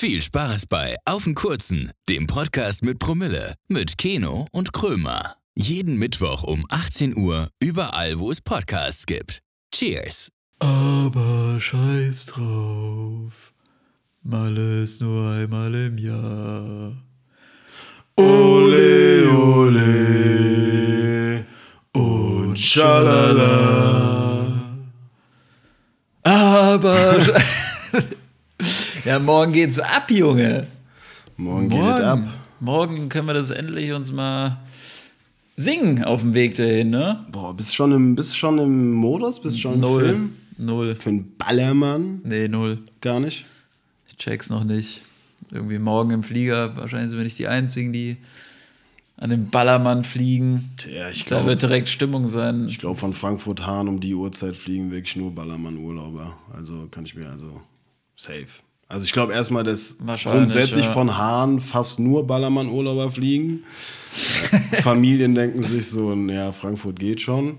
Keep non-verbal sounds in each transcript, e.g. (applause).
Viel Spaß bei Auf den Kurzen, dem Podcast mit Promille, mit Keno und Krömer. Jeden Mittwoch um 18 Uhr, überall, wo es Podcasts gibt. Cheers! Aber scheiß drauf, mal ist nur einmal im Jahr. Ole, ole und schalala. Aber (laughs) ja, morgen geht's ab, Junge. Morgen geht es ab. Morgen können wir das endlich uns mal singen auf dem Weg dahin, ne? Boah, bist schon im, bist schon im Modus? Bist schon im Null. Film? Null. Für einen Ballermann? Nee, null. Gar nicht. Ich check's noch nicht. Irgendwie morgen im Flieger. Wahrscheinlich sind wir nicht die Einzigen, die an den Ballermann fliegen. Ja, ich Da glaube, wird direkt Stimmung sein. ich glaub, von Frankfurt Hahn um die Uhrzeit fliegen wirklich nur Ballermann-Urlauber. Also kann ich mir, also safe. Also ich glaube erstmal, dass grundsätzlich ja. von Hahn fast nur Ballermann-Urlauber fliegen. (laughs) Familien denken sich so, ja, Frankfurt geht schon.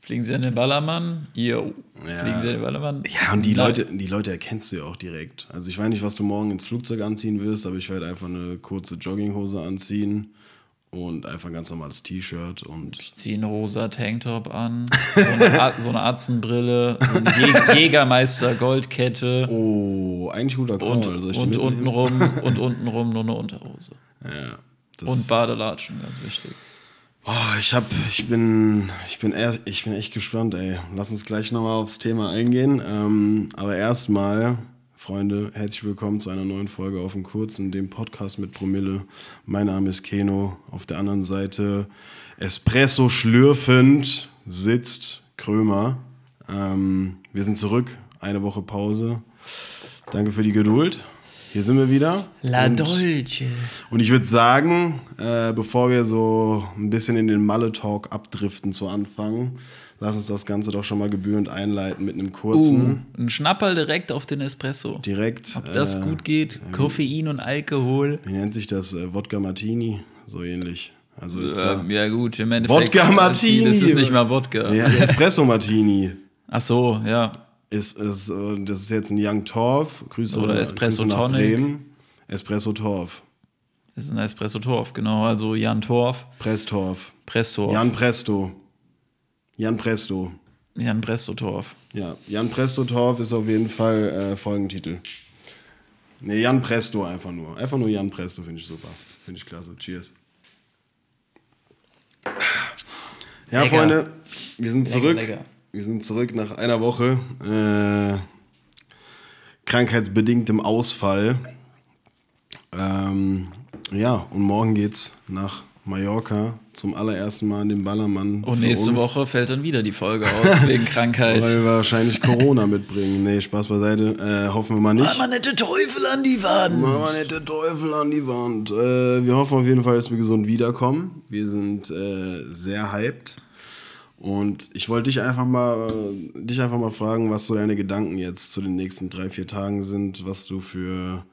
Fliegen sie an den Ballermann? Jo. Ja. Fliegen sie an den Ballermann? Ja, und die Nein. Leute, die Leute erkennst du ja auch direkt. Also ich weiß nicht, was du morgen ins Flugzeug anziehen wirst, aber ich werde einfach eine kurze Jogginghose anziehen und einfach ein ganz normales T-Shirt und Ich ziehe einen rosa Tanktop an, so eine, A- so eine Atzenbrille, so eine Jäg Jägermeister Goldkette oh, eigentlich guter Call. und, die und untenrum (laughs) und untenrum nur eine Unterhose. Ja, Und Badelatschen, ganz wichtig. Oh, ich hab, ich bin, ich bin, eher, ich bin echt gespannt, ey. Lass uns gleich nochmal aufs Thema eingehen. Ähm, aber erstmal, Freunde, herzlich willkommen zu einer neuen Folge auf dem Kurzen, dem Podcast mit Promille. Mein Name ist Keno. Auf der anderen Seite Espresso schlürfend sitzt Krömer. Ähm, wir sind zurück, eine Woche Pause. Danke für die Geduld. Hier sind wir wieder. La Und- Dolce. und ich würde sagen, äh, bevor wir so ein bisschen in den Malle-Talk abdriften zu Anfang, lass uns das Ganze doch schon mal gebührend einleiten mit einem Uh, kurzen, ein Schnapperl direkt auf den Espresso. direkt. Ob das äh, gut geht? Koffein und Alkohol. Wie nennt sich das? Äh, Wodka Martini, so ähnlich. Also ist Ja, ja, gut, im Endeffekt. Wodka Martini. Das ist nicht mal Wodka. ja, Espresso Martini. Ach so, ja. Ist, ist, äh, das ist jetzt ein Young Torf. Grüße, Oder Espresso Grüße nach. Bremen. Espresso Torf. Das ist ein Espresso Torf, genau. Also Jan Torf, Presstorf. Presstorf. Jan Presto. Jan Presto. Jan Presto Torf. Ja, Jan Presto Torf ist auf jeden Fall äh, Folgentitel. Ne, Jan Presto einfach nur. Einfach nur Jan Presto finde ich super. Finde ich klasse. Cheers. Ja, Lecker. Freunde, wir sind Lecker, zurück. lecker. Wir sind zurück nach einer Woche. Äh, krankheitsbedingtem Ausfall. Ähm, ja, und morgen geht's nach Mallorca zum allerersten Mal in den Ballermann. Und nächste uns. Woche fällt dann wieder die Folge aus (laughs) wegen Krankheit. Weil wir wahrscheinlich Corona mitbringen. Nee, Spaß beiseite. Äh, hoffen wir mal nicht. Mach mal nette Teufel an die Wand. Wir nicht der Teufel an die Wand. Äh, wir hoffen auf jeden Fall, dass wir gesund wiederkommen. Wir sind äh, sehr hyped. Und ich wollte dich einfach mal, dich einfach mal fragen, was so deine Gedanken jetzt zu den nächsten drei, vier Tagen sind, was du für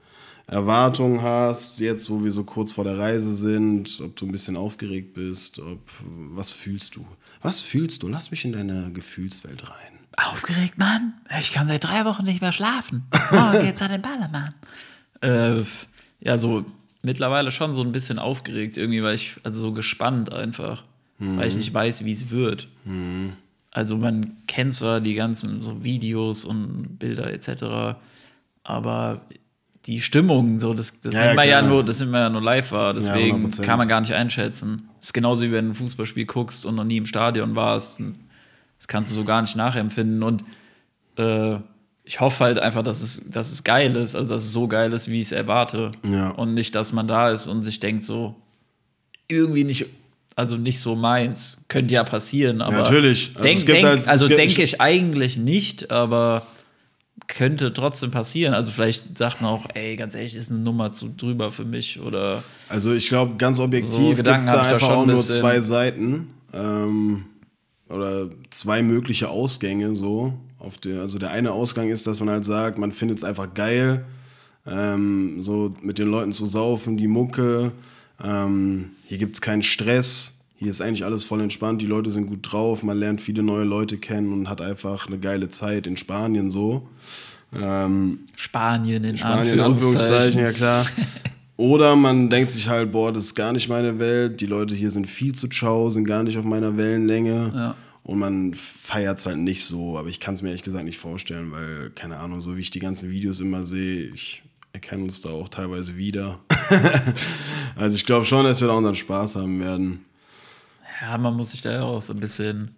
Erwartungen hast, jetzt wo wir so kurz vor der Reise sind, ob du ein bisschen aufgeregt bist, ob was fühlst du? Was fühlst du? Lass mich in deine Gefühlswelt rein. Aufgeregt, Mann? Ich kann seit drei Wochen nicht mehr schlafen. (laughs) Morgen geht's an den Ballermann. Äh, ja, so mittlerweile schon so ein bisschen aufgeregt irgendwie, weil ich, also so gespannt einfach, weil ich nicht weiß, wie es wird. Also man kennt zwar die ganzen so Videos und Bilder etc., aber die Stimmung, so, das, das, Ja, ja, man ja nur, das man ja nur live wahr, deswegen 100%. kann man gar nicht einschätzen. Das ist genauso wie wenn du ein Fußballspiel guckst und noch nie im Stadion warst. Das kannst du so gar nicht nachempfinden. Und äh, ich hoffe halt einfach, dass es, dass es geil ist, also dass es so geil ist, wie ich es erwarte. Ja. Und nicht, dass man da ist und sich denkt, so irgendwie nicht, also nicht so meins. Könnte ja passieren, aber. natürlich. Also denk, denk, halt- also denke ich eigentlich nicht, aber könnte trotzdem passieren. Also vielleicht sagt man auch, ey, ganz ehrlich, ist eine Nummer zu drüber für mich oder Also ich glaube, ganz So objektiv gibt Gedanken es da einfach auch nur zwei Seiten. Ähm, oder zwei mögliche Ausgänge so. Auf der, also der eine Ausgang ist, dass man halt sagt, man findet es einfach geil, ähm, so mit den Leuten zu saufen, die Mucke. Ähm, hier gibt es keinen Stress. Hier ist eigentlich alles voll entspannt. Die Leute sind gut drauf. Man lernt viele neue Leute kennen und hat einfach eine geile Zeit in Spanien so. Ähm, Spanien in Spanien, Anführungszeichen, ja klar. (laughs) Oder man denkt sich halt, boah, das ist gar nicht meine Welt, die Leute hier sind viel zu ciao, sind gar nicht auf meiner Wellenlänge. Ja. Und man feiert es halt nicht so, aber ich kann es mir ehrlich gesagt nicht vorstellen, weil, keine Ahnung, so wie ich die ganzen Videos immer sehe, ich erkenne uns da auch teilweise wieder. (laughs) also ich glaube schon, dass wir da unseren Spaß haben werden. Ja, man muss sich da ja auch so ein bisschen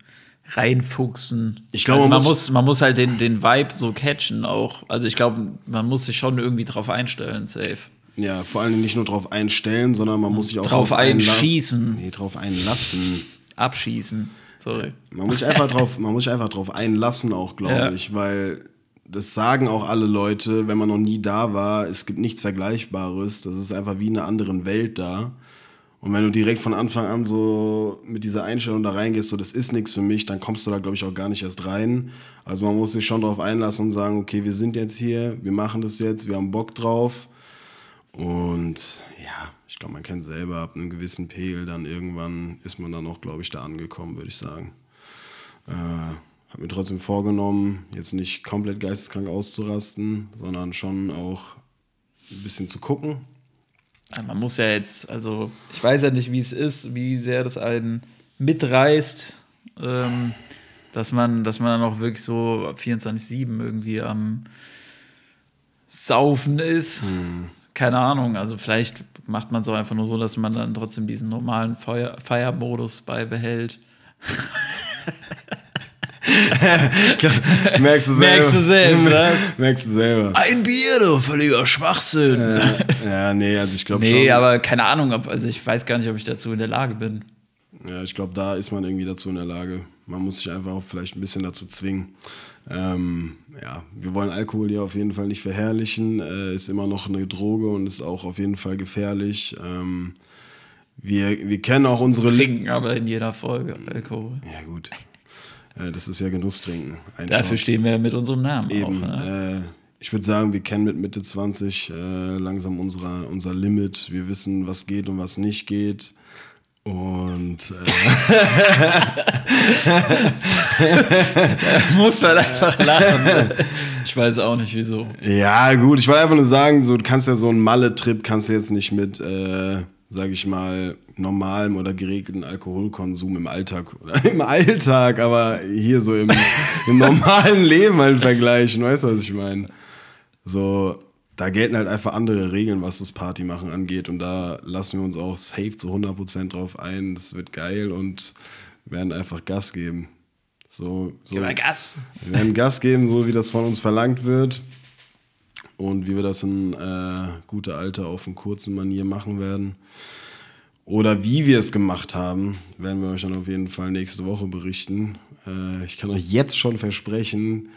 reinfuchsen. Ich glaube, also man man, muss- man muss halt den, den Vibe so catchen auch. Also ich glaube, man muss sich schon irgendwie drauf einstellen, safe. Ja, vor allem nicht nur drauf einstellen, sondern man muss sich auch Drauf einla- einschießen. Nee, drauf einlassen. Abschießen. Sorry. Man muss sich einfach drauf, man muss sich einfach drauf einlassen auch, glaube Ja. ich, weil das sagen auch alle Leute, wenn man noch nie da war, es gibt nichts Vergleichbares, das ist einfach wie in einer anderen Welt da. Und wenn du direkt von Anfang an so mit dieser Einstellung da reingehst, so das ist nichts für mich, dann kommst du da, glaube ich, auch gar nicht erst rein. Also man muss sich schon darauf einlassen und sagen, okay, wir sind jetzt hier, wir machen das jetzt, wir haben Bock drauf. Und ja, ich glaube, man kennt selber, ab einem gewissen Pegel, dann irgendwann ist man dann auch, glaube ich, da angekommen, würde ich sagen. Äh, habe mir trotzdem vorgenommen, jetzt nicht komplett geisteskrank auszurasten, sondern schon auch ein bisschen zu gucken. Ja, Man muss ja jetzt, also ich weiß ja nicht, wie es ist, wie sehr das einen mitreißt, ähm, dass man, dass man dann auch wirklich so 24-7 irgendwie am Saufen ist. Keine Ahnung, also vielleicht macht man es auch einfach nur so, dass man dann trotzdem diesen normalen Feuer Feiermodus beibehält. (laughs) Merkst du selber. Merkst du selbst, (laughs) was? Merkst du selber. Ein Bier, du völliger Schwachsinn. Ja, nee, also ich glaube nee, schon. aber keine Ahnung, ob, also ich weiß gar nicht, ob ich dazu in der Lage bin. Ja, ich glaube, da ist man irgendwie dazu in der Lage. Man muss sich einfach auch vielleicht ein bisschen dazu zwingen. Ähm, ja, wir wollen Alkohol hier auf jeden Fall nicht verherrlichen. Äh, ist immer noch eine Droge und ist auch auf jeden Fall gefährlich. Ähm, wir, wir kennen auch unsere Trinken aber in jeder Folge Alkohol. Ja, gut. Äh, das ist ja Genusstrinken. Ein Dafür stehen wir mit unserem Namen Eben. auch. Ne? Äh, ich würde sagen, wir kennen mit Mitte 20 äh, langsam unsere, unser Limit. Wir wissen, was geht und was nicht geht. Und äh, (laughs) Muss man einfach lachen. ich weiß auch nicht wieso. Ja, gut, ich wollte einfach nur sagen, so, du kannst ja so einen Malle-Trip kannst du jetzt nicht mit, äh, sag ich mal, normalem oder geregelten Alkoholkonsum im Alltag oder (laughs) im Alltag, aber hier so im, im normalen Leben halt vergleichen, weißt du, was ich meine? So, da gelten halt einfach andere Regeln, was das Partymachen angeht und da lassen wir uns auch safe zu 100% drauf ein, das wird geil und werden einfach Gas geben. So, so. Gib mal Gas. Wir werden Gas geben, so wie das von uns verlangt wird. Und wie wir das in äh, guter Alter auf einen kurzen Manier machen werden. Oder wie wir es gemacht haben, werden wir euch dann auf jeden Fall nächste Woche berichten. Äh, ich kann euch jetzt schon versprechen,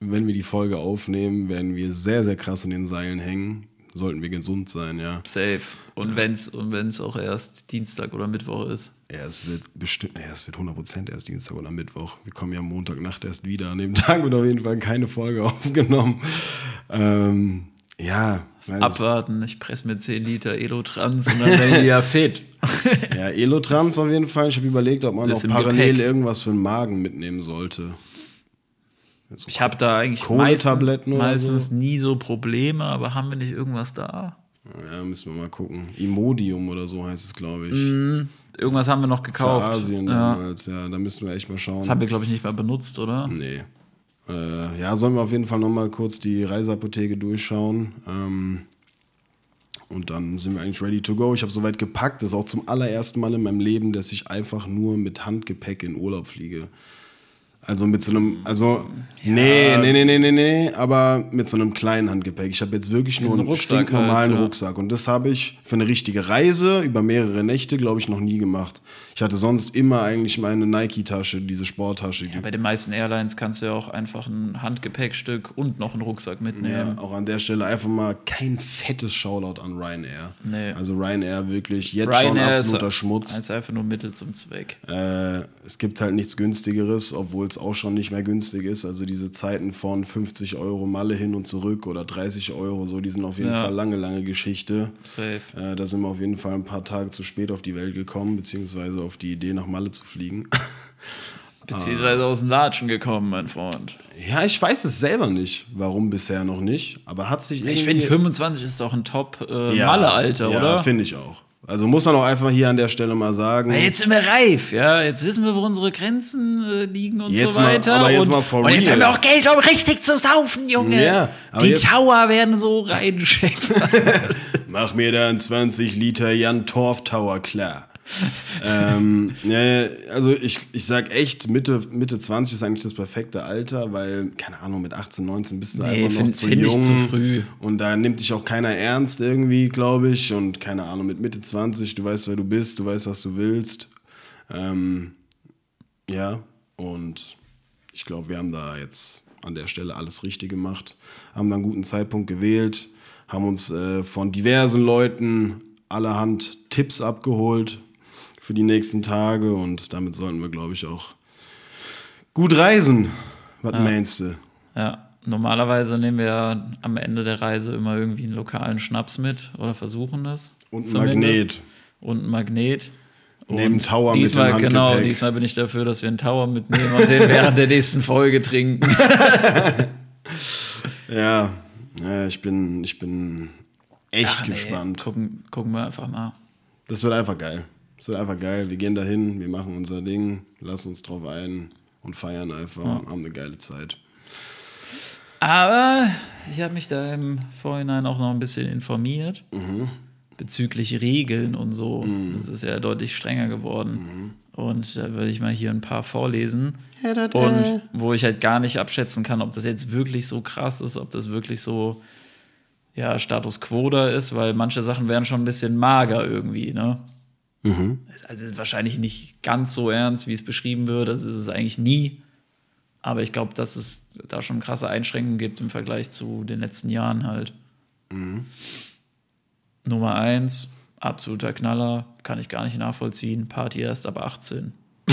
wenn wir die Folge aufnehmen, werden wir sehr, sehr krass in den Seilen hängen. Sollten wir gesund sein, ja. Safe. Und wenn's und wenn's auch erst Dienstag oder Mittwoch ist. Ja, es wird bestimmt, ja, es wird 100% erst Dienstag oder Mittwoch. Wir kommen ja Montagnacht erst wieder. An dem (laughs) Tag wird auf jeden Fall keine Folge (laughs) aufgenommen. Ähm, ja, Abwarten, ich presse mir 10 Liter Elotrans und dann bin ich ja fit. (laughs) ja, Elotrans auf jeden Fall. Ich habe überlegt, ob man Das noch parallel Gepäck. irgendwas für den Magen mitnehmen sollte. Ich habe da eigentlich oder meistens nie so Probleme, aber haben wir nicht irgendwas da? Ja, müssen wir mal gucken. Imodium oder so heißt es, glaube ich. Irgendwas haben wir noch Für gekauft. Asien ja. damals, ja. Da müssen wir echt mal schauen. Das haben wir, glaube ich, nicht mal benutzt, oder? Nee. Äh, ja, sollen wir auf jeden Fall nochmal kurz die Reiseapotheke durchschauen. Ähm, und dann sind wir eigentlich ready to go. Ich habe soweit gepackt. Das ist auch zum allerersten Mal in meinem Leben, dass ich einfach nur mit Handgepäck in Urlaub fliege. Also mit so einem, also, nee, nee, nee, nee, nee, nee, aber mit so einem kleinen Handgepäck. Ich habe jetzt wirklich nur Einen Rucksack stinknormalen halt, ja. Rucksack. Und das habe ich für eine richtige Reise über mehrere Nächte, glaube ich, noch nie gemacht. Ich hatte sonst immer eigentlich meine Nike-Tasche, diese Sporttasche. die Bei den meisten Airlines kannst du ja auch einfach ein Handgepäckstück und noch einen Rucksack mitnehmen. Ja, auch an der Stelle einfach mal kein fettes Shoutout an Ryanair. Nee. Also Ryanair wirklich jetzt Ryanair schon ist- absoluter Schmutz. Ist einfach nur Mittel zum Zweck. Äh, es gibt halt nichts günstigeres, obwohl es auch schon nicht mehr günstig ist. Also diese Zeiten von 50 Euro Malle hin und zurück oder 30 Euro, so, die sind auf jeden Ja. Fall lange, lange Geschichte. Safe. Äh, da sind wir auf jeden Fall ein paar Tage zu spät auf die Welt gekommen, beziehungsweise auf die Idee, nach Malle zu fliegen. (laughs) Beziehungsweise aus den Latschen gekommen, mein Freund. Ja, ich weiß es selber nicht, warum bisher noch nicht, aber hat sich irgendwie... Ich finde 25 ist doch ein Top-Malle-Alter, ja, oder? Ja, finde ich auch. Also muss man auch einfach hier an der Stelle mal sagen. Weil jetzt sind wir reif, ja. Jetzt wissen wir, wo unsere Grenzen äh, liegen und Jetzt so mal- weiter. aber jetzt und, mal for und jetzt haben wir auch Geld, um richtig zu saufen, Junge. Ja, Die jetzt- Tower werden so reinschenken. (laughs) Mach mir dann 20 Liter Jan Torf Tower klar. (laughs) ähm, ja, also ich, ich sag echt, Mitte, Mitte 20 ist eigentlich das perfekte Alter, weil, keine Ahnung, mit 18, 19 bist du Nee, einfach noch find- zu find ich jung. zu früh. Und da nimmt dich auch keiner ernst irgendwie, glaube ich. Und keine Ahnung, mit Mitte 20, du weißt, wer du bist, du weißt, was du willst. Ähm, ja, und ich glaube, wir haben da jetzt an der Stelle alles richtig gemacht, haben da einen guten Zeitpunkt gewählt, haben uns äh, von diversen Leuten allerhand Tipps abgeholt für die nächsten Tage und damit sollten wir, glaube ich, auch gut reisen. Was meinst du? ja, normalerweise nehmen wir ja am Ende der Reise immer irgendwie einen lokalen Schnaps mit oder versuchen das. Und ein. Magnet. Und ein Magnet. Neben Und Tower mit diesmal, dem Genau, Handgepäck. diesmal bin ich dafür, dass wir einen Tower mitnehmen und den während der nächsten Folge trinken. (laughs) Ja, ja ich, bin, ich bin echt Ach, nee, gespannt. Gucken, gucken wir einfach mal. Das wird einfach geil. Das wird einfach geil. Wir gehen dahin, wir machen unser Ding, lassen uns drauf ein und feiern einfach und haben eine geile Zeit. Aber ich habe mich da im Vorhinein auch noch ein bisschen informiert Mhm. bezüglich Regeln und so. Das ist ja deutlich strenger geworden. Mhm. Und da würde ich mal hier ein paar vorlesen. Und wo ich halt gar nicht abschätzen kann, ob das jetzt wirklich so krass ist, ob das wirklich so ja, Status quo da ist, weil manche Sachen wären schon ein bisschen mager irgendwie, ne? Also es ist wahrscheinlich nicht ganz so ernst, wie es beschrieben wird. Also es ist es eigentlich nie. Aber ich glaube, dass es da schon krasse Einschränkungen gibt im Vergleich zu den letzten Jahren halt. Nummer eins, absoluter Knaller, kann ich gar nicht nachvollziehen. Party erst ab 18. (laughs)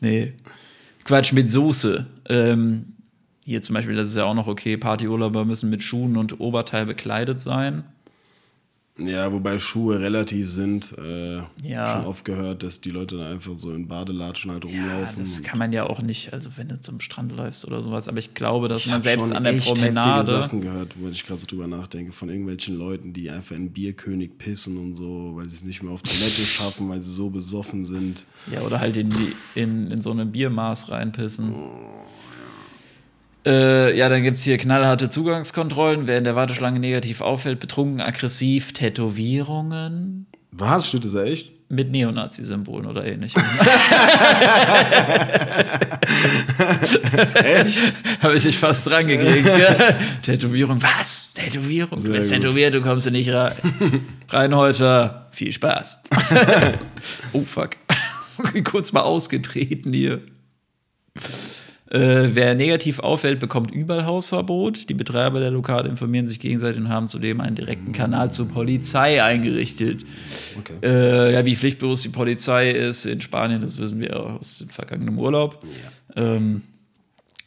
nee. Quatsch mit Soße. Ähm, hier zum Beispiel, das ist ja auch noch okay, Partyurlauber müssen mit Schuhen und Oberteil bekleidet sein. Ja, wobei Schuhe relativ sind. Äh, Ja. Schon oft gehört, dass die Leute dann einfach so in Badelatschen halt Ja, rumlaufen. das Und kann man ja auch nicht, also wenn du zum Strand läufst oder sowas, aber ich glaube, dass ich man selbst an der echt Promenade. Sachen gehört, wo ich gerade so drüber nachdenke, von irgendwelchen Leuten, die einfach in Bierkönig pissen und so, weil sie es nicht mehr auf Toilette (laughs) schaffen, weil sie so besoffen sind. Ja, oder halt in, die, in, in so eine Biermaß reinpissen. Äh, ja, dann gibt es hier knallharte Zugangskontrollen. Wer in der Warteschlange negativ auffällt, betrunken, aggressiv, Tätowierungen Was? Steht das echt? mit Neonazi-Symbolen oder ähnlichem. (laughs) Echt? Habe ich dich fast dran gekriegt. (laughs) Tätowierung, was? Tätowierung? Du Sehr bist gut. tätowiert, du kommst du nicht rein. (laughs) Rein heute, viel Spaß. oh fuck. Kurz mal ausgetreten hier. Äh, wer negativ auffällt, bekommt überall Hausverbot. Die Betreiber der Lokale informieren sich gegenseitig und haben zudem einen direkten Kanal zur Polizei eingerichtet. Okay. Äh, ja, wie pflichtbewusst die Polizei ist in Spanien, das wissen wir aus dem vergangenen Urlaub. Ähm,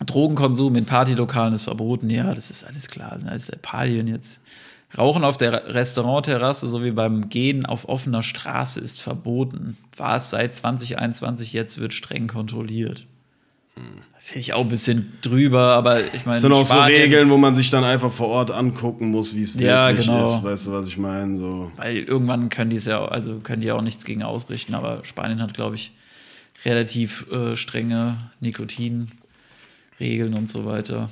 Drogenkonsum in Partylokalen ist verboten. Ja, das ist alles klar. Das sind alles Lappalien jetzt. Rauchen auf der Restaurantterrasse sowie beim Gehen auf offener Straße ist verboten. War es seit 2021, jetzt wird streng kontrolliert. Finde ich auch ein bisschen drüber, aber ich meine. Das sind auch so Spanien- Regeln, wo man sich dann einfach vor Ort angucken muss, wie es Ja, wirklich genau. ist. Weißt du, was ich meine? So. Weil irgendwann können die es ja, also können die ja auch nichts gegen ausrichten, aber Spanien hat, glaube ich, relativ äh, strenge Nikotinregeln und so weiter.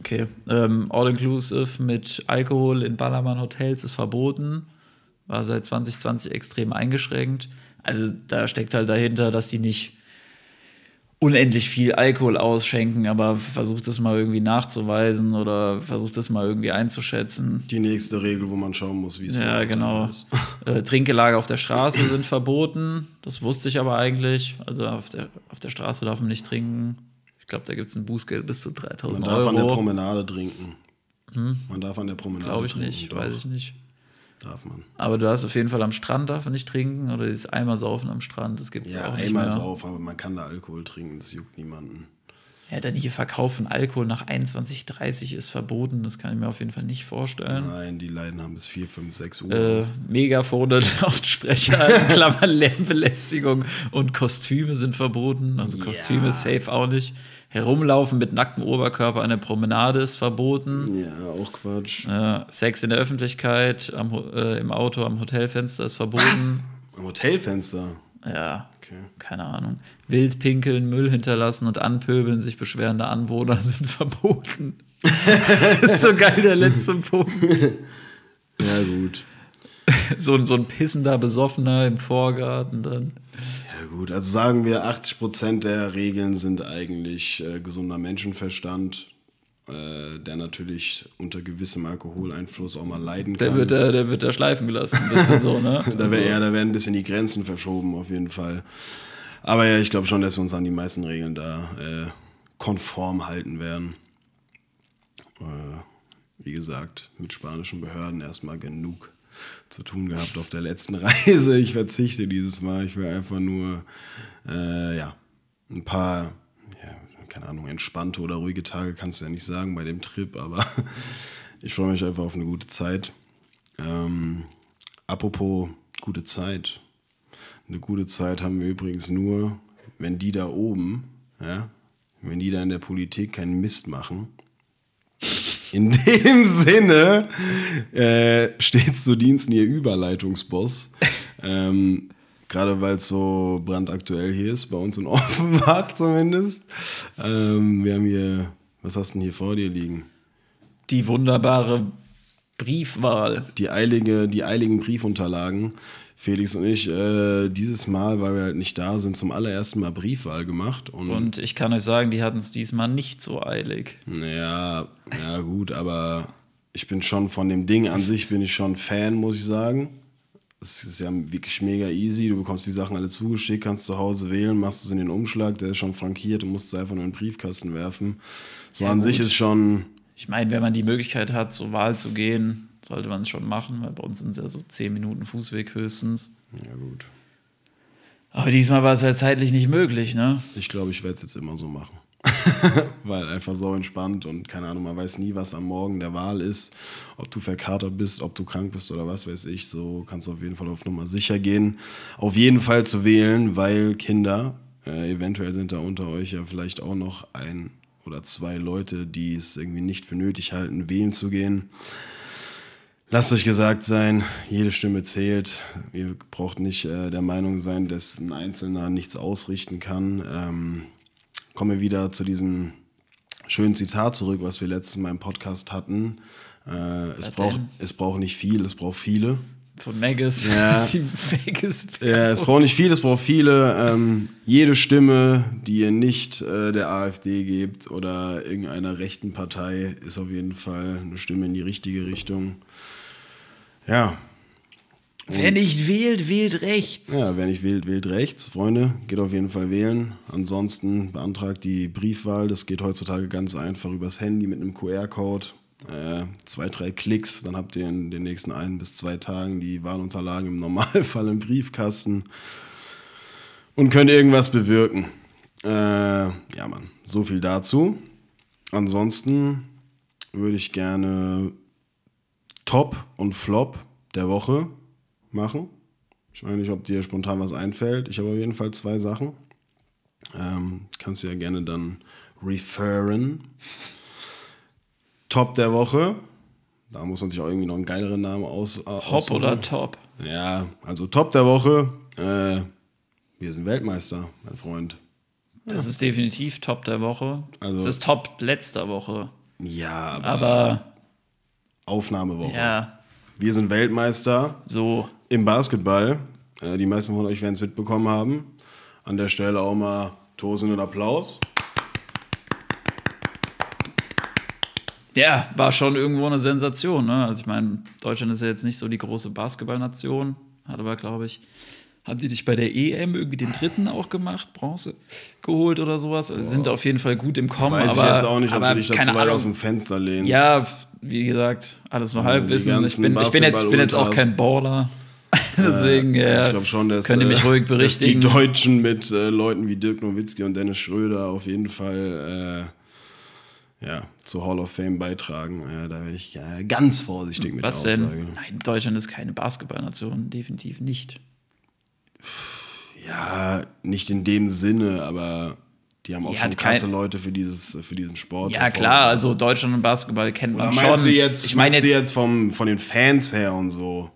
Okay. Ähm, All-Inclusive mit Alkohol in Ballermann-Hotels ist verboten. War seit 2020 extrem eingeschränkt. Also da steckt halt dahinter, dass die nicht unendlich viel Alkohol ausschenken, aber versucht das mal irgendwie nachzuweisen oder versucht das mal irgendwie einzuschätzen. Die nächste Regel, wo man schauen muss, wie es vor Ja, genau. ist. (laughs) Äh, Trinkgelage auf der Straße sind verboten. Das wusste ich aber eigentlich. Also auf der, auf der Straße darf man nicht trinken. Ich glaube, da gibt es ein Bußgeld bis zu 3000 Man darf an der Euro. Promenade trinken. Man darf an der Promenade Glaube ich trinken. nicht, Doch, weiß ich nicht. Darf man. Aber du hast auf jeden Fall am Strand darf man nicht trinken oder dieses Eimer saufen am Strand, das gibt es Ja, auch nicht mehr. ist auf, aber man kann da Alkohol trinken, das juckt niemanden. Ja, denn hier Verkauf von Alkohol nach 21.30 ist verboten. Das kann ich mir auf jeden Fall nicht vorstellen. Nein, die Leiden haben bis 4, 5, 6 Uhr. Äh, Megafone, (laughs) Lautsprecher, in Klammern Lärmbelästigung und Kostüme sind verboten. Also Ja. Kostüme safe auch nicht. Herumlaufen mit nacktem Oberkörper an der Promenade ist verboten. ja, auch Quatsch. Äh, Sex in der Öffentlichkeit, am, äh, im Auto, am Hotelfenster ist verboten. Am Hotelfenster. Ja, Okay. keine Ahnung. Wild pinkeln, Müll hinterlassen und anpöbeln, sich beschwerende Anwohner (laughs) sind verboten. (laughs) das ist so geil, der letzte Punkt. Ja, gut. So, so ein pissender Besoffener im Vorgarten dann. Gut. Also sagen wir, 80% der Regeln sind eigentlich äh, gesunder Menschenverstand, äh, der natürlich unter gewissem Alkoholeinfluss auch mal leiden Der kann. wird, da- der wird da schleifen gelassen. Ein bisschen so, ne? (laughs) da, wär, ja, da werden ein bisschen die Grenzen verschoben, auf jeden Fall. Aber ja, ich glaube schon, dass wir uns an die meisten Regeln da äh, konform halten werden. Äh, wie gesagt, mit spanischen Behörden erstmal genug zu tun gehabt auf der letzten (laughs) Reise. Ich verzichte dieses Mal. Ich will einfach nur, äh, ja, ein paar, ja, keine Ahnung, entspannte oder ruhige Tage kannst du ja nicht sagen bei dem Trip, aber (laughs) ich freue mich einfach auf eine gute Zeit. Ähm, apropos gute Zeit. Eine gute Zeit haben wir übrigens nur, wenn die da oben, ja, wenn die da in der Politik keinen Mist machen. In dem Sinne äh, stets zu Diensten ihr Überleitungsboss. ähm, Gerade weil es so brandaktuell hier ist, bei uns in (laughs) Offenbach zumindest. Ähm, wir haben hier, was hast du denn hier vor dir liegen? Die wunderbare Briefwahl. die, eilige, die eiligen Briefunterlagen. Felix und ich, äh, dieses Mal, weil wir halt nicht da sind, zum allerersten Mal Briefwahl gemacht. Und, Und ich kann euch sagen, die hatten es diesmal nicht so eilig. ja, ja, gut, aber ich bin schon von dem Ding an sich, bin ich schon Fan, muss ich sagen. Es ist ja wirklich mega easy. Du bekommst die Sachen alle zugeschickt, kannst zu Hause wählen, machst es in den Umschlag, der ist schon frankiert, du musst es einfach nur in den Briefkasten werfen. So an sich ist schon, Ich meine, wenn man die Möglichkeit hat, zur Wahl zu gehen, sollte man es schon machen, weil bei uns sind es ja so 10 Minuten Fußweg höchstens. ja gut. Aber diesmal war es halt zeitlich nicht möglich, ne? Ich glaube, ich werde es jetzt immer so machen. (laughs) Weil einfach so entspannt und keine Ahnung, man weiß nie, was am Morgen der Wahl ist. Ob du verkatert bist, ob du krank bist oder was weiß ich. So kannst du auf jeden Fall auf Nummer sicher gehen. Auf jeden Fall zu wählen, weil Kinder, äh, eventuell sind da unter euch ja vielleicht auch noch ein oder zwei Leute, die es irgendwie nicht für nötig halten, wählen zu gehen. Lasst euch gesagt sein, jede Stimme zählt. Ihr braucht nicht äh, der Meinung sein, dass ein Einzelner nichts ausrichten kann. Ähm, kommen wir wieder zu diesem schönen Zitat zurück, was wir letztes Mal im Podcast hatten. Äh, es, braucht, es braucht nicht viel, es braucht viele. Von Magus. Ja. (laughs) Die Magus. Ja, es braucht nicht viel, es braucht viele. Ähm, jede Stimme, die ihr nicht äh, der AfD gebt oder irgendeiner rechten Partei, ist auf jeden Fall eine Stimme in die richtige Richtung. Ja, Wer nicht wählt, wählt rechts. Ja, wer nicht wählt, wählt rechts. Freunde, geht auf jeden Fall wählen. Ansonsten beantragt die Briefwahl. Das geht heutzutage ganz einfach übers Handy mit einem QR-Code. Äh, zwei, drei Klicks, dann habt ihr in den nächsten ein bis zwei Tagen die Wahlunterlagen im (laughs) Normalfall im Briefkasten und könnt irgendwas bewirken. Äh, ja, Mann, so viel dazu. Ansonsten würde ich gerne Top und Flop der Woche machen. Ich weiß nicht, ob dir spontan was einfällt. Ich habe auf jeden Fall zwei Sachen. Ähm, kannst du ja gerne dann referen. Top der Woche. Da muss man sich auch irgendwie noch einen geileren Namen aus. äh, Hop aussuchen. oder Top? Ja, also Top der Woche. Äh, wir sind Weltmeister, mein Freund. Das ist definitiv Top der Woche. Also- das ist Top letzter Woche. Ja, aber, Aber Aufnahmewoche. ja, Wir sind Weltmeister. so. Im Basketball, äh, die meisten von euch werden es mitbekommen haben. An der Stelle auch mal tosenden Applaus. Ja, war schon irgendwo eine Sensation. Ne? Also ich meine, Deutschland ist ja jetzt nicht so die große Basketballnation, hat aber, glaube ich, haben die dich bei der EM irgendwie den dritten auch gemacht, Bronze geholt oder sowas? Also sind auf jeden Fall gut im Kommen, Weiß aber, ich jetzt auch nicht, ob aber du dich da zu weit Ahnung. aus dem Fenster lehnst. Ja, wie gesagt, alles nur Halbwissen. Ich bin, ich bin, jetzt, bin jetzt auch kein Baller. (laughs) Deswegen Äh, ich schon, dass, könnt ihr mich äh, ruhig dass die berichtigen. Deutschen mit äh, Leuten wie Dirk Nowitzki und Dennis Schröder auf jeden Fall äh, ja, zur Hall of Fame beitragen. Äh, da wäre ich äh, ganz vorsichtig mit Was der denn? Aussage. Nein, Deutschland ist keine Basketballnation, definitiv nicht. Ja, nicht in dem Sinne, aber die haben auch Die schon krasse Leute für, dieses, für diesen Sport. Ja, klar, also Deutschland und Basketball kennt Oder man meinst schon. du jetzt, ich meine jetzt, jetzt vom, von den Fans her und so?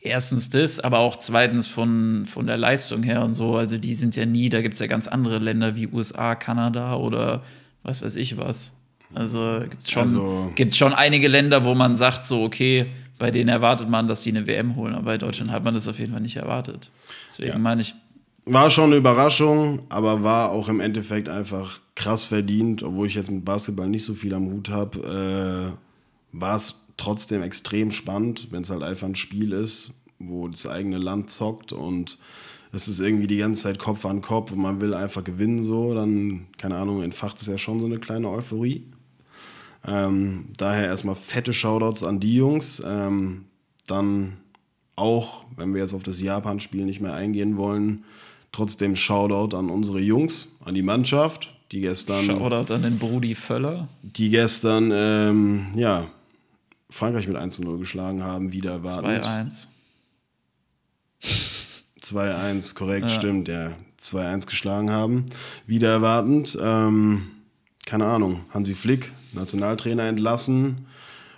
erstens das, aber auch zweitens von, von der Leistung her und so. Also die sind ja nie, da gibt es ja ganz andere Länder wie USA, Kanada oder was weiß ich was. Also gibt es schon, Also- gibt's schon einige Länder, wo man sagt, so, okay, bei denen erwartet man, dass die eine WM holen, aber bei Deutschland hat man das auf jeden Fall nicht erwartet. Deswegen Ja. meine ich, War schon eine Überraschung, aber war auch im Endeffekt einfach krass verdient, obwohl ich jetzt mit Basketball nicht so viel am Hut habe. Äh, war es trotzdem extrem spannend, wenn es halt einfach ein Spiel ist, wo das eigene Land zockt und es ist irgendwie die ganze Zeit Kopf an Kopf und man will einfach gewinnen so, dann, keine Ahnung, entfacht es ja schon so eine kleine Euphorie. Ähm, daher erstmal fette Shoutouts an die Jungs. Ähm, dann auch, wenn wir jetzt auf das Japan-Spiel nicht mehr eingehen wollen, trotzdem Shoutout an unsere Jungs, an die Mannschaft, die gestern, Shoutout an den Brudi Völler. die gestern ähm, ja, Frankreich mit 1-0 geschlagen haben, wieder erwartend. 2-1. 2-1, korrekt, stimmt, ja. 2-1 geschlagen haben. Wieder erwartend. Ähm, keine Ahnung, Hansi Flick, Nationaltrainer entlassen.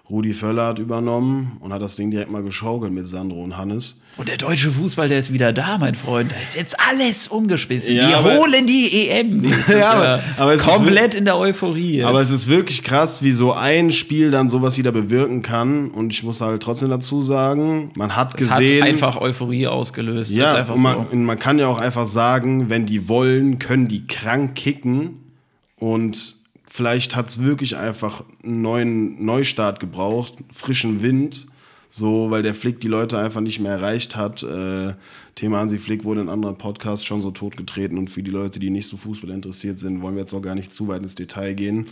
Rudi Völler hat übernommen und hat das Ding direkt mal geschaukelt mit Sandro und Hannes. Und der deutsche Fußball, der ist wieder da, mein Freund. Da ist jetzt alles umgeschmissen. Ja, aber- holen die EM. (laughs) Ja, aber- aber es ist komplett in der Euphorie. Jetzt. Aber es ist wirklich krass, wie so ein Spiel dann sowas wieder bewirken kann. Und ich muss halt trotzdem dazu sagen, man hat es hat gesehen. einfach Euphorie ausgelöst. ja, und man, so. und man kann ja auch einfach sagen, wenn die wollen, können die krank kicken. Und vielleicht hat es wirklich einfach einen neuen Neustart gebraucht, frischen Wind. So, weil der Flick die Leute einfach nicht mehr erreicht hat. Äh, Thema Hansi Flick wurde in anderen Podcasts schon so totgetreten und für die Leute, die nicht so Fußball interessiert sind, wollen wir jetzt auch gar nicht zu weit ins Detail gehen.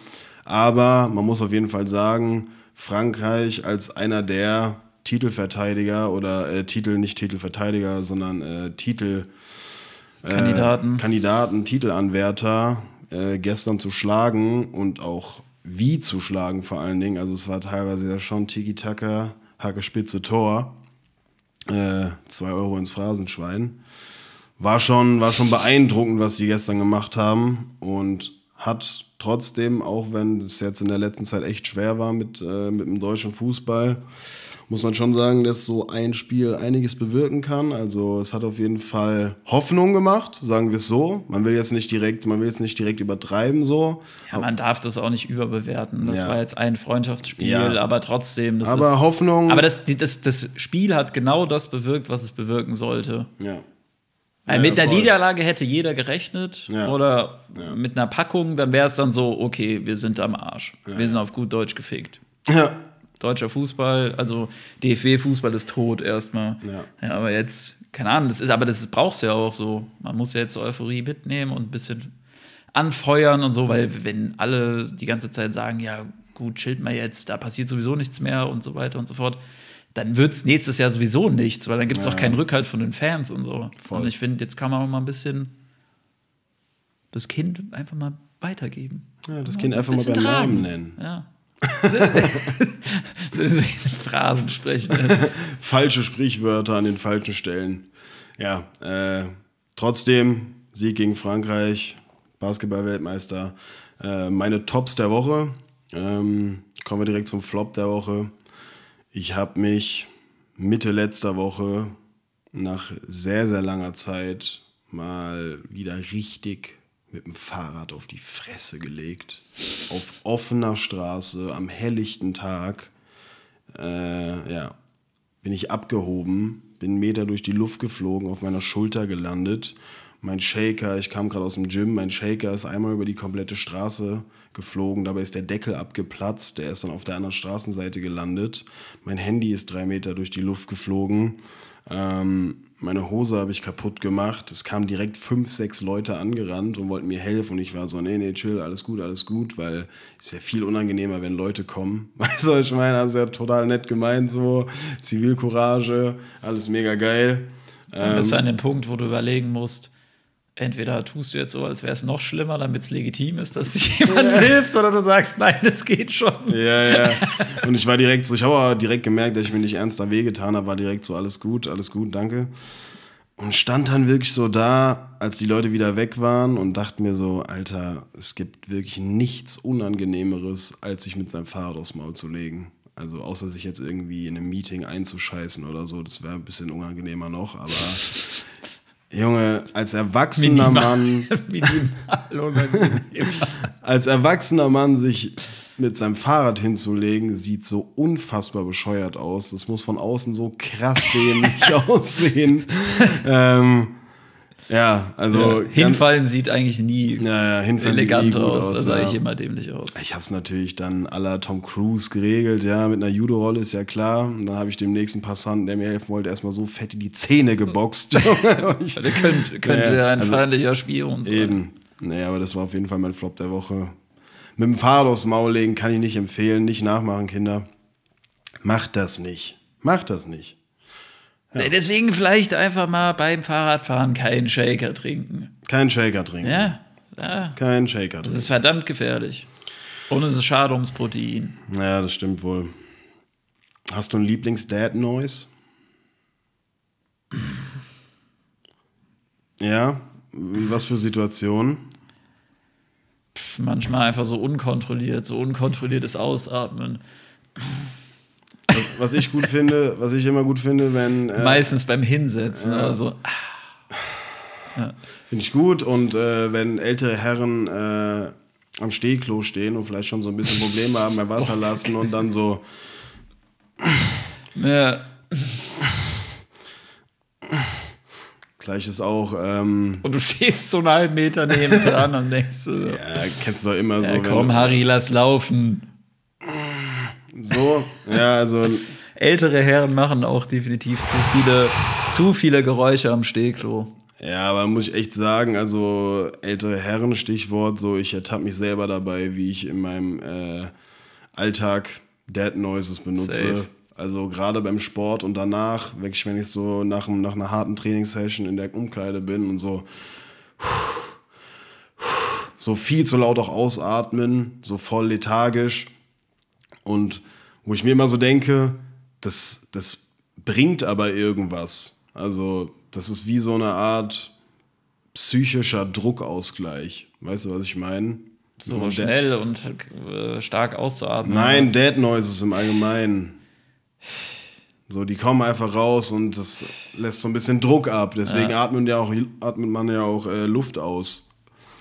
Aber man muss auf jeden Fall sagen, Frankreich als einer der Titelverteidiger oder äh, Titel, nicht Titelverteidiger, sondern äh, Titel, Kandidaten. Kandidaten, Titelanwärter äh, gestern zu schlagen und auch wie zu schlagen vor allen Dingen. Also es war teilweise ja schon Tiki-Taka, Hacke Spitze Tor. Äh, zwei Euro ins Phrasenschwein. War schon, war schon beeindruckend, was die gestern gemacht haben und hat trotzdem, auch wenn es jetzt in der letzten Zeit echt schwer war mit, äh, mit dem deutschen Fußball, muss man schon sagen, dass so ein Spiel einiges bewirken kann. Also es hat auf jeden Fall Hoffnung gemacht, sagen wir es so. Man will jetzt nicht direkt, man will jetzt nicht direkt übertreiben so. ja, man darf das auch nicht überbewerten. Das Ja. war jetzt ein Freundschaftsspiel, Ja. aber trotzdem. Das Aber ist, Hoffnung. Aber das, das, das Spiel hat genau das bewirkt, was es bewirken sollte. ja. Weil Ja, mit einer. Niederlage hätte jeder gerechnet Ja. oder mit einer Packung, dann wäre es dann so, okay, wir sind am Arsch. Wir sind auf gut Deutsch gefickt. Ja. Deutscher Fußball, also DFB-Fußball ist tot erstmal. Ja. aber jetzt, keine Ahnung, das ist, aber das brauchst du ja auch so. Man muss ja jetzt so Euphorie mitnehmen und ein bisschen anfeuern und so, weil wenn alle die ganze Zeit sagen, ja, gut, chillt mal jetzt, da passiert sowieso nichts mehr und so weiter und so fort, dann wird es nächstes Jahr sowieso nichts, weil dann gibt es auch keinen Rückhalt von den Fans und so. Voll. Und ich finde, jetzt kann man auch mal ein bisschen das Kind einfach mal weitergeben. ja, das Kind einfach mal beim. Namen nennen. Ja. (laughs) Phrasen sprechen. (laughs) falsche Sprichwörter an den falschen Stellen. Ja, äh, trotzdem Sieg gegen Frankreich, Basketball-Weltmeister. Äh, meine Tops der Woche. Ähm, kommen wir direkt zum Flop der Woche. Ich habe mich Mitte letzter Woche nach sehr, sehr langer Zeit mal wieder richtig mit dem Fahrrad auf die Fresse gelegt. Auf offener Straße, am helllichten Tag. Äh, ja, bin ich abgehoben, bin einen Meter durch die Luft geflogen, auf meiner Schulter gelandet. Mein Shaker, ich kam gerade aus dem Gym, mein Shaker ist einmal über die komplette Straße geflogen, dabei ist der Deckel abgeplatzt, der ist dann auf der anderen Straßenseite gelandet. Mein Handy ist drei Meter durch die Luft geflogen. Ähm, meine Hose habe ich kaputt gemacht. Es kamen direkt fünf, sechs Leute angerannt und wollten mir helfen. Und ich war so, nee, nee, chill, alles gut, alles gut, weil es ist ja viel unangenehmer, wenn Leute kommen. (laughs) Weißt du, was ich meine? Also ja total nett gemeint, so Zivilcourage, alles mega geil. Dann bist du an dem Punkt, wo du überlegen musst, entweder tust du jetzt so, als wäre es noch schlimmer, damit es legitim ist, dass dir (laughs) jemand hilft, oder du sagst, nein, es geht schon. Ja, ja. Und ich war direkt so, ich habe direkt gemerkt, dass ich mir nicht ernster wehgetan habe, war direkt so, alles gut, alles gut, danke. Und stand dann wirklich so da, als die Leute wieder weg waren und dachte mir so, Alter, es gibt wirklich nichts Unangenehmeres, als sich mit seinem Fahrrad aufs Maul zu legen. Also außer sich jetzt irgendwie in einem Meeting einzuscheißen oder so, das wäre ein bisschen unangenehmer noch, aber Junge, als erwachsener Mann, (laughs) Minimal unangenehm. als erwachsener Mann sich mit seinem Fahrrad hinzulegen, sieht so unfassbar bescheuert aus. Das muss von außen so krass (laughs) dämlich aussehen. Ähm, ja, also ganz- Hinfallen sieht eigentlich nie Ja, ja, elegant nie aus. aus, sah ja. eigentlich immer dämlich aus. Ich habe es natürlich dann la Tom Cruise geregelt, ja, mit einer Judo-Rolle ist ja klar. Und dann habe ich dem nächsten Passanten, der mir helfen wollte, erstmal so fett in die Zähne geboxt. (laughs) ich, Der könnte, könnte Ja, ja, ein also- feindlicher Spion sein. Eben. Nee, aber das war auf jeden Fall mein Flop der Woche. Mit dem Fahrrad aufs Maul legen kann ich nicht empfehlen. Nicht nachmachen, Kinder. Macht das nicht. Macht das nicht. Deswegen vielleicht einfach mal beim Fahrradfahren keinen Shaker trinken. Kein Shaker trinken. Ja, ja Kein Shaker das trinken. ist verdammt gefährlich. Und es ist schade ums Protein. Ja, das stimmt wohl. Hast du ein Lieblings-Dad-Noise? (laughs) Ja? Was für Situationen? Manchmal einfach so unkontrolliert, so unkontrolliertes Ausatmen. Was ich gut finde, was ich immer gut finde, wenn. Äh, Meistens beim Hinsetzen oder so. Finde ich gut. Und äh, wenn ältere Herren äh, am Stehklo stehen und vielleicht schon so ein bisschen Probleme haben beim Wasser lassen und dann so. Ja, Gleiches auch. Ähm, und du stehst so einen halben Meter neben dran und denkst so, ja, kennst du doch immer so. ja, wenn komm, Harry, lass laufen. So, ja, also. Ältere Herren machen auch definitiv zu viele, zu viele Geräusche am Stehklo. Ja, aber muss ich echt sagen, also ältere Herren, Stichwort, so ich ertappe mich selber dabei, wie ich in meinem äh, Alltag Dead Noises benutze. Safe. Also gerade beim Sport und danach, wirklich, wenn ich so nach, nach einer harten Trainingssession in der Umkleide bin und so so viel zu laut auch ausatmen, so voll lethargisch und wo ich mir immer so denke, das, das bringt aber irgendwas. Also das ist wie so eine Art psychischer Druckausgleich. Weißt du, was ich meine? So Und schnell und äh, stark auszuatmen. Nein, Dead Noises im Allgemeinen. So, die kommen einfach raus und das lässt so ein bisschen Druck ab. Deswegen atmet, ja auch, atmet man ja auch äh, Luft aus.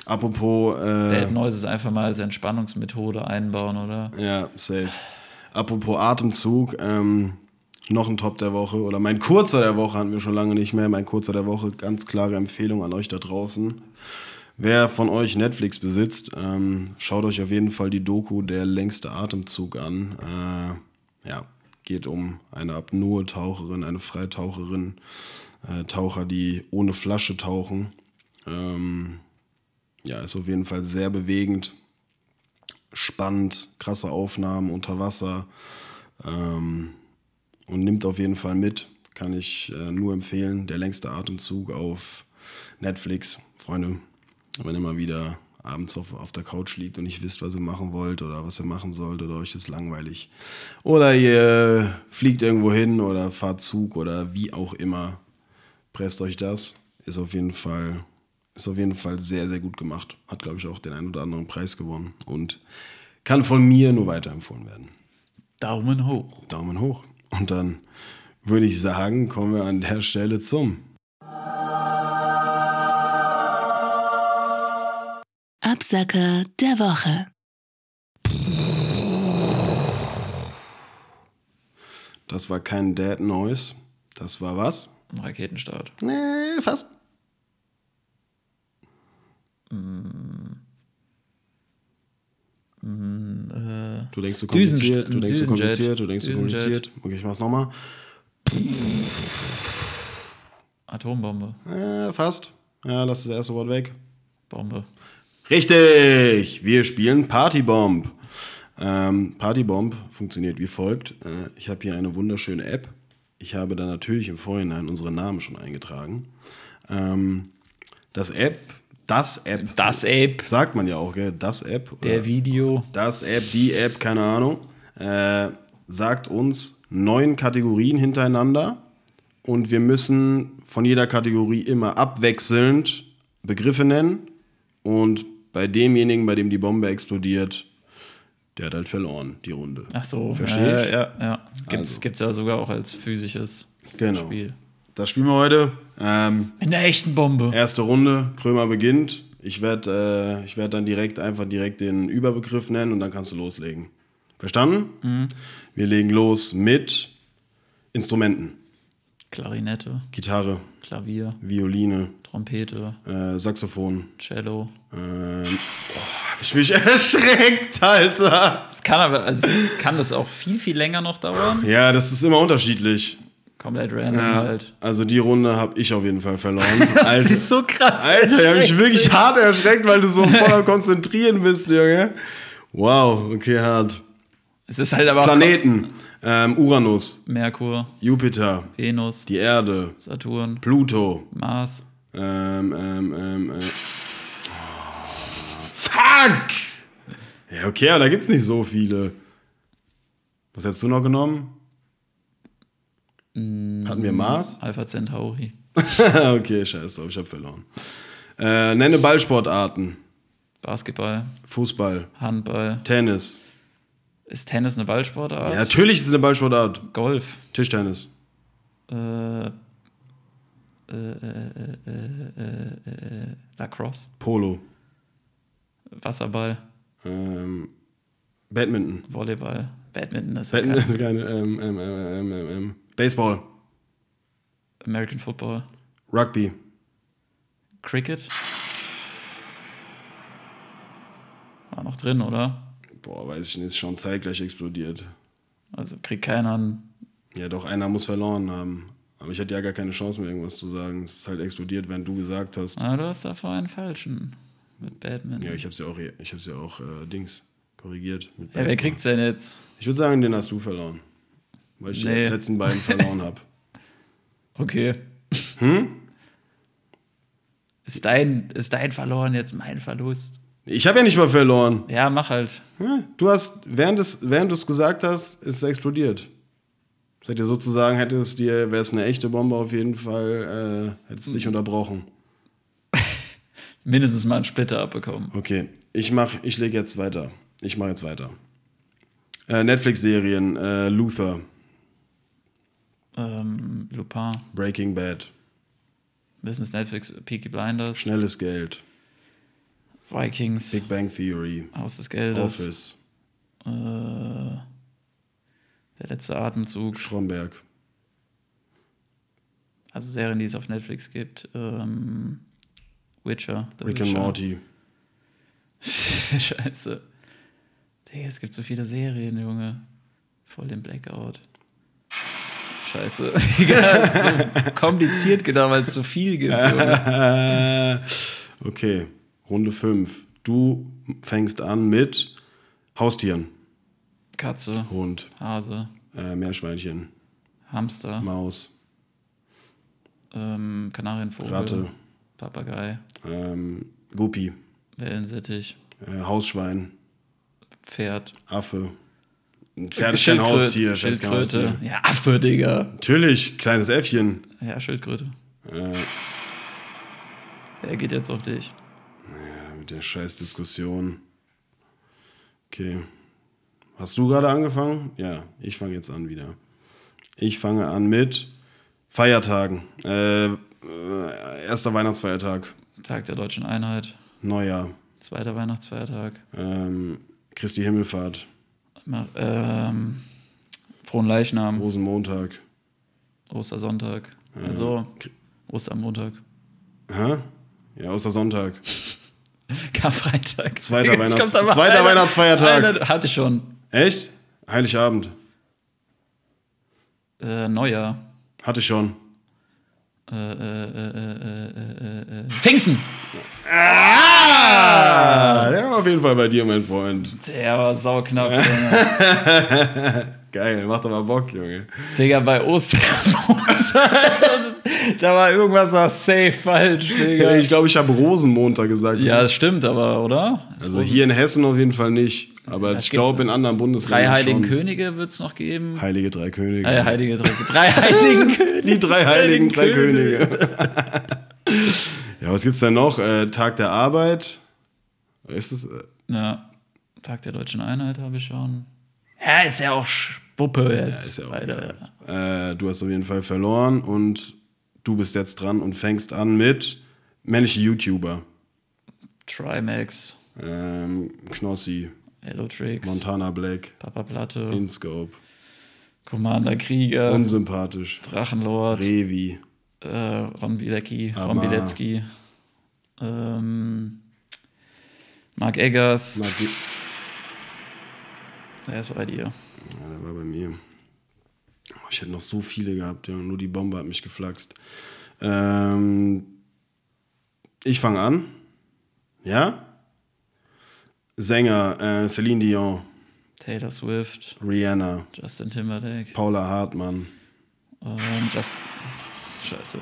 Apropos. Äh, Dead Noises einfach mal als Entspannungsmethode einbauen, oder? Ja, safe. Apropos Atemzug, ähm, noch ein Top der Woche oder mein kurzer der Woche hatten wir schon lange nicht mehr. Mein kurzer der Woche, ganz klare Empfehlung an euch da draußen. Wer von euch Netflix besitzt, ähm, schaut euch auf jeden Fall die Doku Der längste Atemzug an. Äh, ja, geht um eine Apnoe-Taucherin, eine Freitaucherin, äh, Taucher, die ohne Flasche tauchen. Ähm, ja, ist auf jeden Fall sehr bewegend spannend, krasse Aufnahmen unter Wasser ähm, und nimmt auf jeden Fall mit. Kann ich äh, nur empfehlen. Der längste Atemzug auf Netflix. Freunde, wenn ihr mal wieder abends auf, auf der Couch liegt und nicht wisst, was ihr machen wollt oder was ihr machen sollt oder euch ist langweilig. Oder ihr fliegt irgendwo hin oder fahrt Zug oder wie auch immer. Presst euch das. Ist auf jeden Fall ist auf jeden Fall sehr, sehr gut gemacht. Hat, glaube ich, auch den einen oder anderen Preis gewonnen und kann von mir nur weiterempfohlen werden. Daumen hoch. Daumen hoch. Und dann würde ich sagen, kommen wir an der Stelle zum. Absacker der Woche. Das war kein Dead Noise. Das war was? Ein Raketenstart. Nee, fast. Du denkst Düsen- kompliziert, du denkst Düsenjet. kompliziert, du denkst Düsenjet. kompliziert. Okay, ich mach's nochmal. Atombombe. Äh, fast. Ja, lass das erste Wort weg. Bombe. Richtig, wir spielen Partybomb. Ähm, Partybomb funktioniert wie folgt. Äh, ich habe hier eine wunderschöne App. Ich habe da natürlich im Vorhinein unsere Namen schon eingetragen. Ähm, das App, das App, Das Ape. sagt man ja auch, gell? Das App. oder Der Video. das App, die App, keine Ahnung, äh, sagt uns neun Kategorien hintereinander und wir müssen von jeder Kategorie immer abwechselnd Begriffe nennen und bei demjenigen, bei dem die Bombe explodiert, der hat halt verloren, die Runde. Ach so. Versteh ich? Ja, ja, ja. Gibt's, Also. ja sogar auch als physisches Genau. Spiel. Das spielen wir heute. Ähm, In der echten Bombe. erste Runde, Krömer beginnt. Ich werde äh, ich werd dann direkt einfach direkt den Überbegriff nennen und dann kannst du loslegen. Verstanden? Wir legen los mit Instrumenten. Klarinette, Gitarre, Klavier, Violine, Trompete, äh, Saxophon. Cello. Ähm, oh, hab ich mich (laughs) erschreckt, Alter. Es kann aber, also kann das auch viel, viel länger noch dauern. Ja, das ist immer unterschiedlich. Komplett random halt. Also die Runde habe ich auf jeden Fall verloren. (laughs) Das Alter, ist so krass. Alter ich habe mich wirklich hart erschreckt, weil du so voll am (laughs) Konzentrieren bist, Junge. Wow, okay, hart. Es ist halt aber Planeten. Ähm, Uranus, Merkur, Jupiter, Venus, die Erde, Saturn, Pluto. Mars, Ähm, ähm, ähm, äh. Fuck! Ja, okay, aber da gibt's nicht so viele. Was hättest du noch genommen? Hatten wir Mars? Alpha Centauri, (laughs) okay, scheiße, ich hab verloren. Äh, nenne Ballsportarten. Basketball, Fußball, Handball. Tennis. Ist Tennis eine Ballsportart? Ja, natürlich ist es eine Ballsportart. Golf. Tischtennis. Äh, äh, äh, äh, äh, Lacrosse. Polo. Wasserball. Ähm, Badminton. Volleyball. Badminton ist ja Badminton ist keine. Ähm, ähm, ähm, ähm, ähm, Baseball. American Football. Rugby. Cricket. War noch drin, oder? Boah, weiß ich nicht, ist schon zeitgleich explodiert. Also kriegt keiner einen. Ja, doch, einer muss verloren haben. Aber ich hatte ja gar keine Chance mehr, irgendwas zu sagen. Es ist halt explodiert, wenn du gesagt hast. Ah, du hast davor einen falschen. Mit Badminton. Ja, ich hab's ja auch, ich hab's ja auch äh, Dings korrigiert. Mit Ja, wer kriegt's denn jetzt? Ich würde sagen, den hast du verloren. Weil ich Nee. die letzten beiden verloren habe. (laughs) Okay. Hm? Ist dein, ist dein Verloren jetzt mein Verlust? Ich habe ja nicht mal verloren. Ja, mach halt. Hm? Du hast, während, es, während du es gesagt hast, ist es explodiert. Das hätte sozusagen, hätte es dir, wäre es eine echte Bombe auf jeden Fall, äh, hättest du dich unterbrochen. (laughs) Mindestens mal einen Splitter abbekommen. Okay, ich mach, ich lege jetzt weiter. Ich mache jetzt weiter. Äh, Netflix-Serien, äh, Luther, Ähm, Lupin, Breaking Bad, Business Netflix, Peaky Blinders, Schnelles Geld, Vikings, Big Bang Theory, Haus des Geldes, Office, äh, Der letzte Atemzug, Stromberg, also Serien, die es auf Netflix gibt, ähm, Witcher, The Rick and Witcher. Morty. (laughs) Scheiße. Digga, es gibt so viele Serien, Junge. Voll den Blackout. Scheiße. (laughs) Ist so kompliziert gedacht, weil es so viel gibt. (laughs) Okay, Runde 5. Du fängst an mit Haustieren. Katze, Hund, Hase, äh, Meerschweinchen, Hamster, Maus, ähm, Kanarienvogel, Ratte. Papagei, ähm, Guppi, Wellensittich, äh, Hausschwein, Pferd. Affe. Ein Pferd ist kein Schildkröte- Haustier. Schildkröte. Haustier. Ja, Affe, Digga. Natürlich, kleines Äffchen. Ja, Schildkröte. Äh, Der geht jetzt auf dich. mit der scheiß Diskussion. Okay. Hast du gerade angefangen? Ja, ich fange jetzt an wieder. Ich fange an mit Feiertagen. Äh, äh, erster Weihnachtsfeiertag, Tag der deutschen Einheit. Neujahr, Zweiter Weihnachtsfeiertag. ähm, Christi Himmelfahrt, Ähm, Frohen Leichnam. Rosenmontag. Ostersonntag. Also Ostermontag. Hä? Ja, Ostersonntag. (laughs) Karfreitag. Zweiter Weihnachts- zweiter einer- Weihnachtsfeiertag. einer- Hatte ich schon. Echt? Heiligabend. Äh, Neujahr. Hatte ich schon. Äh, äh, äh, äh, äh, Pfingsten! Ah, der war auf jeden Fall bei dir, mein Freund. Der war sauknapp, (laughs) Junge. Geil, macht aber Bock, Junge. Digga, bei Ostern. (laughs) da war irgendwas war safe falsch, Digga. Ich glaube, ich habe Rosenmontag gesagt. Das ja, ist- das stimmt aber, oder? Das also Rosen- hier in Hessen auf jeden Fall nicht. Aber Das ich glaube, in anderen Bundesländern Drei Heiligen schon. Könige wird es noch geben. Heilige drei Könige. Äh, Heilige drei, drei (laughs) Heiligen Könige. Die drei heiligen drei Könige. Könige. Ja, was gibt's denn noch? Äh, Tag der Arbeit. Ist es? Äh, Ja, Tag der Deutschen Einheit habe ich schon. Ja, ist ja auch Schwuppe jetzt. ist ja auch beide. äh, du hast auf jeden Fall verloren und du bist jetzt dran und fängst an mit männliche YouTuber. Trimax, Ähm, Knossi, Hellotrix, Montana Black, Papa Platte, InScope, Commander Krieger, unsympathisch, Drachenlord, Revi, äh, Ron Bilecki, Ron. Bilecki, ähm, Mark Eggers. Der ist bei dir. Ja, der war bei mir. Ich hätte noch so viele gehabt, ja. nur die Bombe hat mich geflaxt. Ähm, ich fange an. Ja? Sänger, äh, Celine Dion, Taylor Swift, Rihanna, Justin Timberlake Paula Hartmann. und das. Scheiße.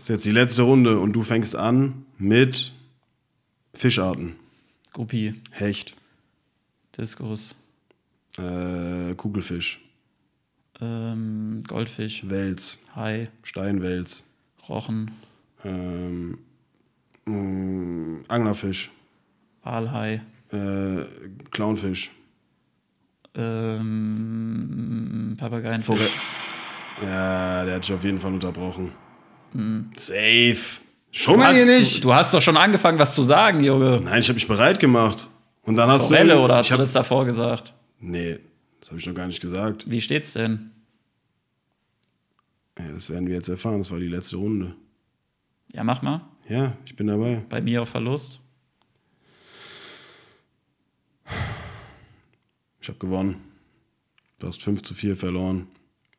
Das ist jetzt die letzte Runde und du fängst an mit Fischarten. Guppi, Hecht, Diskus, äh, Kugelfisch, ähm, Goldfisch, Wels, Hai, Steinwels, Rochen, ähm, mh, Anglerfisch, Walhai, äh, Clownfisch, ähm, Papageienfisch. Forel Ja, der hat sich auf jeden Fall unterbrochen. Safe. Schon mal hier Du, nicht. du hast doch schon angefangen, was zu sagen, Junge. Nein, ich habe mich bereit gemacht. Und dann hast Forelle du. oder hast du das davor gesagt? Nee, das habe ich noch gar nicht gesagt. Wie steht's denn? Ja, das werden wir jetzt erfahren. Das war die letzte Runde. Ja, mach mal. Ja, ich bin dabei. Bei mir auf Verlust. Ich habe gewonnen. Du hast 5 zu 4 verloren.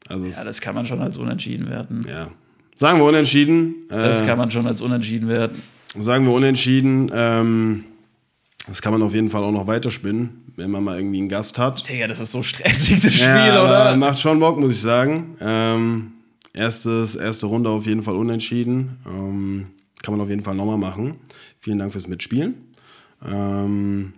Also, Ja, das kann man schon als unentschieden werten. ja. Sagen wir unentschieden. Das Äh, kann man schon als unentschieden werten. sagen wir unentschieden. Ähm, das kann man auf jeden Fall auch noch weiterspinnen, wenn man mal irgendwie einen Gast hat. Digga, das ist so stressig, das Spiel, ja, oder? Macht schon Bock, muss ich sagen. Ähm, erstes, erste Runde auf jeden Fall unentschieden. Ähm, kann man auf jeden Fall nochmal machen. Vielen Dank fürs Mitspielen. Ähm,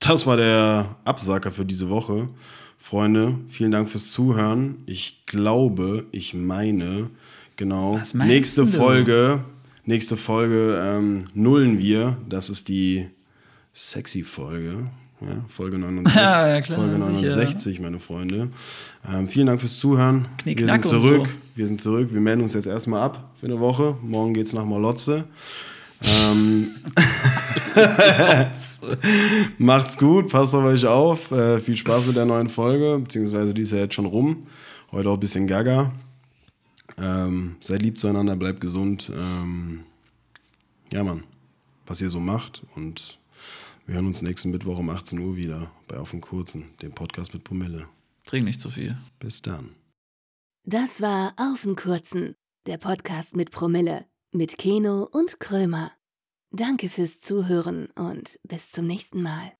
das war der Absacker für diese Woche. Freunde, vielen Dank fürs Zuhören. Ich glaube, ich meine, genau, nächste du? Folge, nächste Folge ähm, nullen wir. Das ist die sexy Folge. Ja, Folge 69. (laughs) Ja, ja, klar, Folge sicher. 69, meine Freunde. Ähm, vielen Dank fürs Zuhören. Knick, wir sind zurück. so. Wir sind zurück. Wir melden uns jetzt erstmal ab für eine Woche. Morgen geht's nach Malotze. Ähm, (laughs) macht's gut, passt auf euch auf. Äh, viel Spaß mit der neuen Folge, beziehungsweise die ist ja jetzt schon rum. Heute auch ein bisschen gaga. Ähm, seid lieb zueinander, bleibt gesund. Ähm, ja, Mann, was ihr so macht. Und wir hören uns nächsten Mittwoch um 18 Uhr wieder bei Auf den Kurzen, dem Podcast mit Promille. Trink nicht zu viel. Bis dann. Das war Auf den Kurzen, der Podcast mit Promille, mit Keno und Krömer. Danke fürs Zuhören und bis zum nächsten Mal.